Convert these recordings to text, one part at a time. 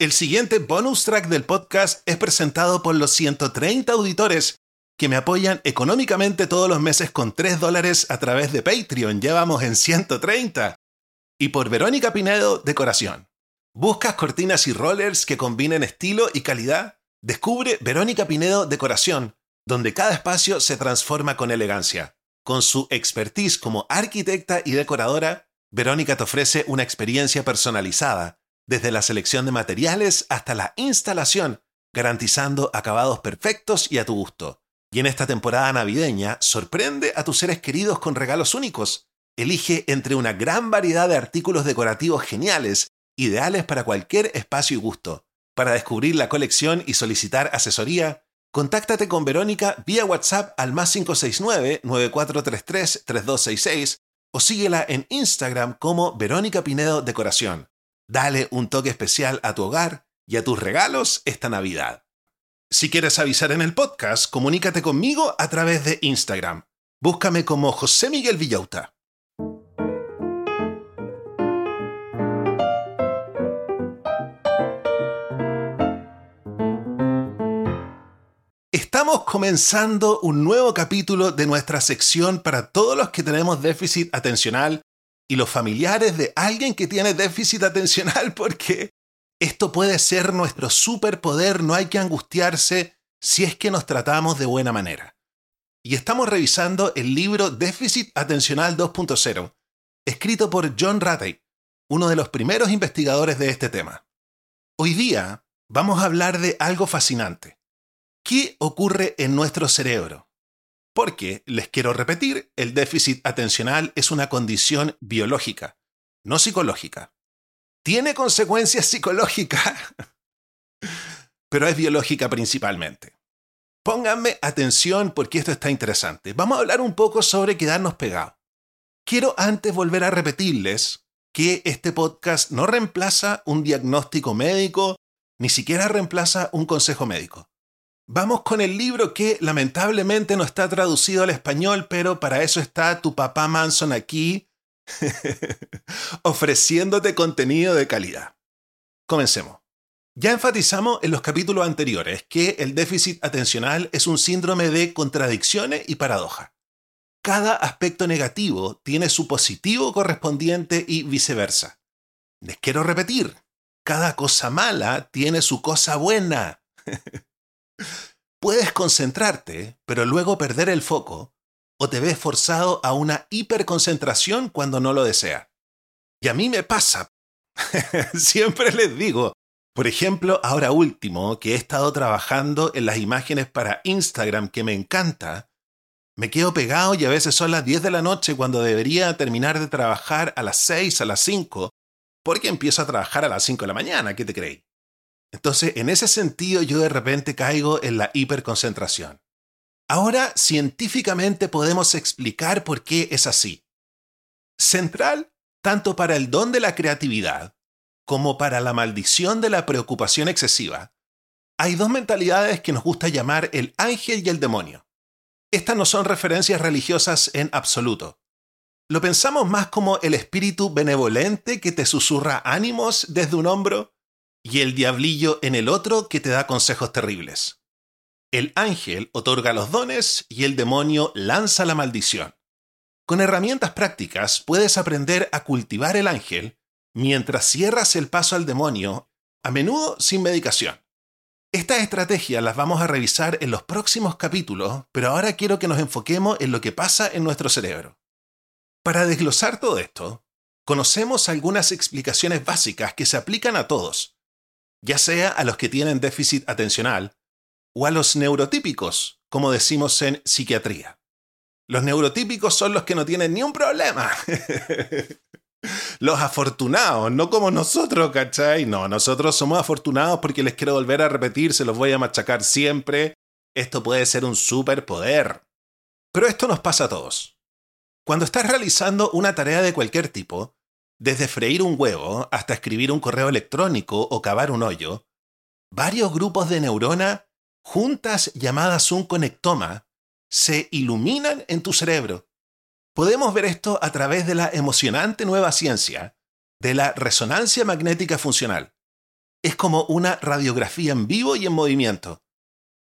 El siguiente bonus track del podcast es presentado por los 130 auditores que me apoyan económicamente todos los meses con 3 dólares a través de Patreon. Llevamos en 130. Y por Verónica Pinedo, Decoración. ¿Buscas cortinas y rollers que combinen estilo y calidad? Descubre Verónica Pinedo Decoración, donde cada espacio se transforma con elegancia. Con su expertise como arquitecta y decoradora, Verónica te ofrece una experiencia personalizada, desde la selección de materiales hasta la instalación, garantizando acabados perfectos y a tu gusto. Y en esta temporada navideña, sorprende a tus seres queridos con regalos únicos. Elige entre una gran variedad de artículos decorativos geniales ideales para cualquier espacio y gusto. Para descubrir la colección y solicitar asesoría, contáctate con Verónica vía WhatsApp al más 569-9433-3266 o síguela en Instagram como Verónica Pinedo Decoración. Dale un toque especial a tu hogar y a tus regalos esta Navidad. Si quieres avisar en el podcast, comunícate conmigo a través de Instagram. Búscame como José Miguel Villauta. Estamos comenzando un nuevo capítulo de nuestra sección para todos los que tenemos déficit atencional y los familiares de alguien que tiene déficit atencional porque esto puede ser nuestro superpoder, no hay que angustiarse si es que nos tratamos de buena manera. Y estamos revisando el libro Déficit Atencional 2.0, escrito por John Ratey, uno de los primeros investigadores de este tema. Hoy día vamos a hablar de algo fascinante ¿Qué ocurre en nuestro cerebro? Porque, les quiero repetir, el déficit atencional es una condición biológica, no psicológica. Tiene consecuencias psicológicas, pero es biológica principalmente. Pónganme atención porque esto está interesante. Vamos a hablar un poco sobre quedarnos pegados. Quiero antes volver a repetirles que este podcast no reemplaza un diagnóstico médico, ni siquiera reemplaza un consejo médico. Vamos con el libro que lamentablemente no está traducido al español, pero para eso está tu papá Manson aquí, ofreciéndote contenido de calidad. Comencemos. Ya enfatizamos en los capítulos anteriores que el déficit atencional es un síndrome de contradicciones y paradoja. Cada aspecto negativo tiene su positivo correspondiente y viceversa. Les quiero repetir, cada cosa mala tiene su cosa buena. Puedes concentrarte, pero luego perder el foco, o te ves forzado a una hiperconcentración cuando no lo desea. Y a mí me pasa. Siempre les digo, por ejemplo, ahora último, que he estado trabajando en las imágenes para Instagram que me encanta, me quedo pegado y a veces son las 10 de la noche cuando debería terminar de trabajar a las 6, a las 5, porque empiezo a trabajar a las 5 de la mañana, ¿qué te creéis? Entonces, en ese sentido, yo de repente caigo en la hiperconcentración. Ahora, científicamente podemos explicar por qué es así. Central, tanto para el don de la creatividad como para la maldición de la preocupación excesiva, hay dos mentalidades que nos gusta llamar el ángel y el demonio. Estas no son referencias religiosas en absoluto. Lo pensamos más como el espíritu benevolente que te susurra ánimos desde un hombro y el diablillo en el otro que te da consejos terribles. El ángel otorga los dones y el demonio lanza la maldición. Con herramientas prácticas puedes aprender a cultivar el ángel mientras cierras el paso al demonio, a menudo sin medicación. Estas estrategias las vamos a revisar en los próximos capítulos, pero ahora quiero que nos enfoquemos en lo que pasa en nuestro cerebro. Para desglosar todo esto, conocemos algunas explicaciones básicas que se aplican a todos, ya sea a los que tienen déficit atencional o a los neurotípicos, como decimos en psiquiatría. Los neurotípicos son los que no tienen ni un problema. los afortunados, no como nosotros, ¿cachai? No, nosotros somos afortunados porque les quiero volver a repetir, se los voy a machacar siempre. Esto puede ser un superpoder. Pero esto nos pasa a todos. Cuando estás realizando una tarea de cualquier tipo, desde freír un huevo hasta escribir un correo electrónico o cavar un hoyo, varios grupos de neuronas, juntas llamadas un conectoma, se iluminan en tu cerebro. Podemos ver esto a través de la emocionante nueva ciencia de la resonancia magnética funcional. es como una radiografía en vivo y en movimiento.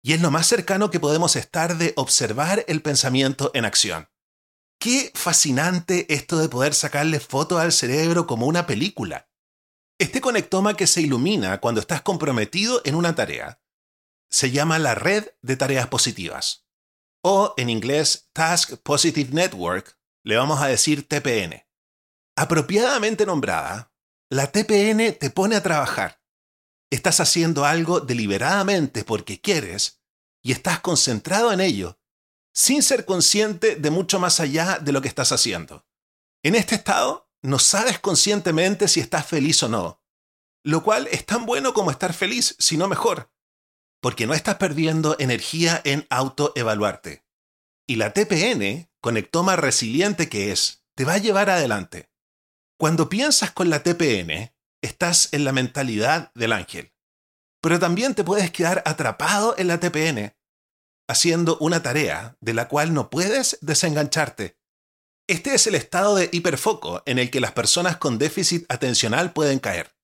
Y es lo más cercano que podemos estar de observar el pensamiento en acción. Qué fascinante esto de poder sacarle fotos al cerebro como una película. Este conectoma que se ilumina cuando estás comprometido en una tarea se llama la red de tareas positivas. O en inglés Task Positive Network, le vamos a decir TPN. Apropiadamente nombrada, la TPN te pone a trabajar. Estás haciendo algo deliberadamente porque quieres y estás concentrado en ello sin ser consciente de mucho más allá de lo que estás haciendo. En este estado, no sabes conscientemente si estás feliz o no, lo cual es tan bueno como estar feliz, si no mejor, porque no estás perdiendo energía en autoevaluarte. Y la TPN, conectoma resiliente que es, te va a llevar adelante. Cuando piensas con la TPN, estás en la mentalidad del ángel. Pero también te puedes quedar atrapado en la TPN, haciendo una tarea de la cual no puedes desengancharte. Este es el estado de hiperfoco en el que las personas con déficit atencional pueden caer.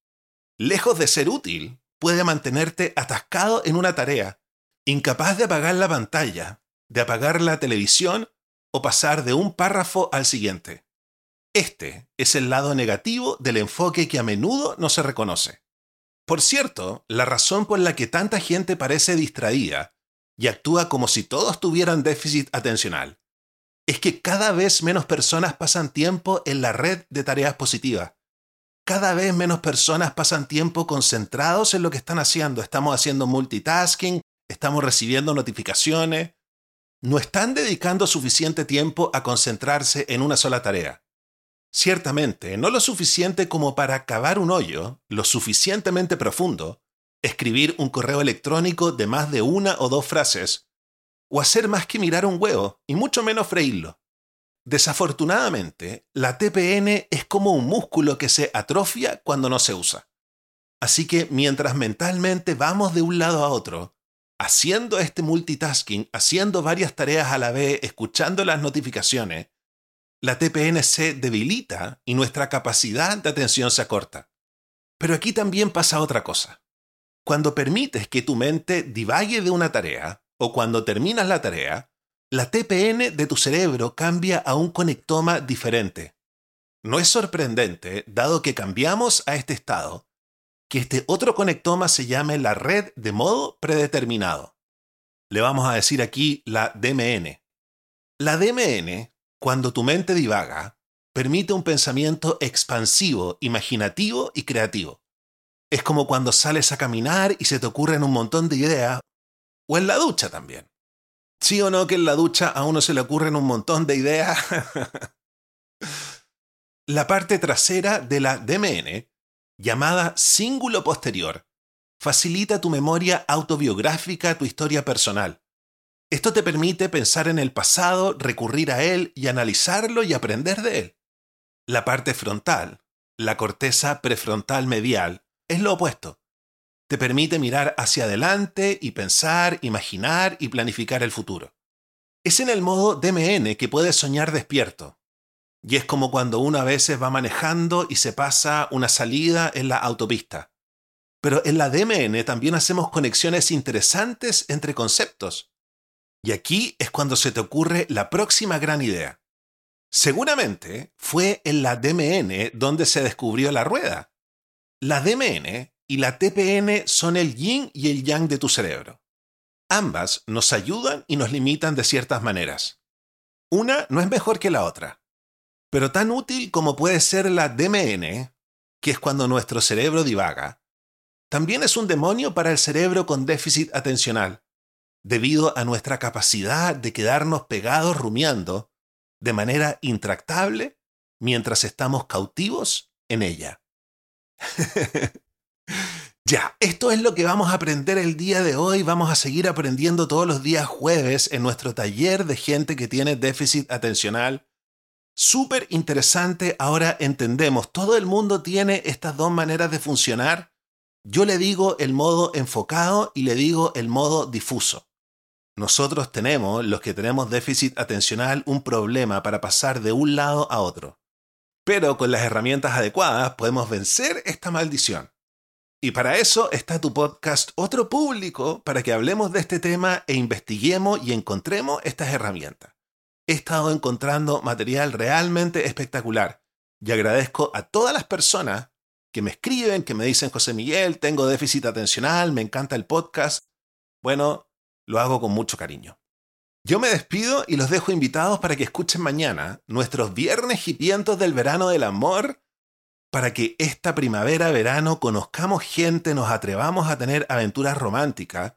Lejos de ser útil, puede mantenerte atascado en una tarea, incapaz de apagar la pantalla, de apagar la televisión o pasar de un párrafo al siguiente. Este es el lado negativo del enfoque que a menudo no se reconoce. Por cierto, la razón por la que tanta gente parece distraída y actúa como si todos tuvieran déficit atencional, es que cada vez menos personas pasan tiempo en la red de tareas positivas. Cada vez menos personas pasan tiempo concentrados en lo que están haciendo. Estamos haciendo multitasking, estamos recibiendo notificaciones. No están dedicando suficiente tiempo a concentrarse en una sola tarea. Ciertamente, no lo suficiente como para cavar un hoyo, lo suficientemente profundo, escribir un correo electrónico de más de una o dos frases, o hacer más que mirar un huevo, y mucho menos freírlo. Desafortunadamente, la TPN es como un músculo que se atrofia cuando no se usa. Así que mientras mentalmente vamos de un lado a otro, haciendo este multitasking, haciendo varias tareas a la vez, escuchando las notificaciones, la TPN se debilita y nuestra capacidad de atención se acorta. Pero aquí también pasa otra cosa. Cuando permites que tu mente divague de una tarea, o cuando terminas la tarea, la TPN de tu cerebro cambia a un conectoma diferente. No es sorprendente, dado que cambiamos a este estado, que este otro conectoma se llame la red de modo predeterminado. Le vamos a decir aquí la DMN. La DMN, cuando tu mente divaga, permite un pensamiento expansivo, imaginativo y creativo. Es como cuando sales a caminar y se te ocurren un montón de ideas, o en la ducha también. ¿Sí o no que en la ducha a uno se le ocurren un montón de ideas? la parte trasera de la DMN, llamada cíngulo posterior, facilita tu memoria autobiográfica, tu historia personal. Esto te permite pensar en el pasado, recurrir a él y analizarlo y aprender de él. La parte frontal, la corteza prefrontal medial, es lo opuesto. Te permite mirar hacia adelante y pensar, imaginar y planificar el futuro. Es en el modo DMN que puedes soñar despierto. Y es como cuando uno a veces va manejando y se pasa una salida en la autopista. Pero en la DMN también hacemos conexiones interesantes entre conceptos. Y aquí es cuando se te ocurre la próxima gran idea. Seguramente fue en la DMN donde se descubrió la rueda. La DMN y la TPN son el yin y el yang de tu cerebro. Ambas nos ayudan y nos limitan de ciertas maneras. Una no es mejor que la otra, pero tan útil como puede ser la DMN, que es cuando nuestro cerebro divaga, también es un demonio para el cerebro con déficit atencional, debido a nuestra capacidad de quedarnos pegados rumiando de manera intractable mientras estamos cautivos en ella. ya, esto es lo que vamos a aprender el día de hoy. Vamos a seguir aprendiendo todos los días jueves en nuestro taller de gente que tiene déficit atencional. Súper interesante, ahora entendemos, todo el mundo tiene estas dos maneras de funcionar. Yo le digo el modo enfocado y le digo el modo difuso. Nosotros tenemos, los que tenemos déficit atencional, un problema para pasar de un lado a otro. Pero con las herramientas adecuadas podemos vencer esta maldición. Y para eso está tu podcast Otro Público, para que hablemos de este tema e investiguemos y encontremos estas herramientas. He estado encontrando material realmente espectacular y agradezco a todas las personas que me escriben, que me dicen, José Miguel, tengo déficit atencional, me encanta el podcast. Bueno, lo hago con mucho cariño. Yo me despido y los dejo invitados para que escuchen mañana nuestros viernes hipientos del verano del amor, para que esta primavera-verano conozcamos gente, nos atrevamos a tener aventuras románticas,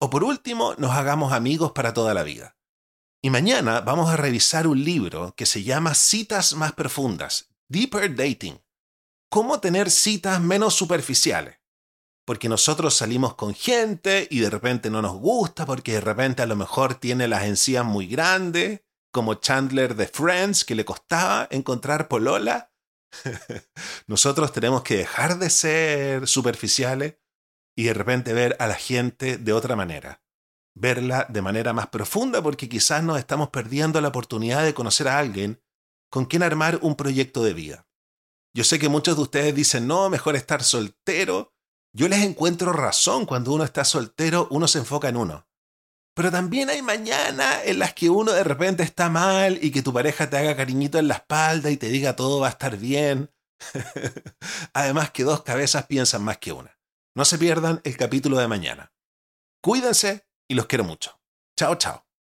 o por último, nos hagamos amigos para toda la vida. Y mañana vamos a revisar un libro que se llama Citas más profundas, Deeper Dating. Cómo tener citas menos superficiales porque nosotros salimos con gente y de repente no nos gusta porque de repente a lo mejor tiene las encías muy grandes, como Chandler de Friends, que le costaba encontrar polola. nosotros tenemos que dejar de ser superficiales y de repente ver a la gente de otra manera. Verla de manera más profunda porque quizás nos estamos perdiendo la oportunidad de conocer a alguien con quien armar un proyecto de vida. Yo sé que muchos de ustedes dicen, no, mejor estar soltero yo les encuentro razón cuando uno está soltero, uno se enfoca en uno. Pero también hay mañanas en las que uno de repente está mal y que tu pareja te haga cariñito en la espalda y te diga todo va a estar bien. Además que dos cabezas piensan más que una. No se pierdan el capítulo de mañana. Cuídense y los quiero mucho. Chao, chao.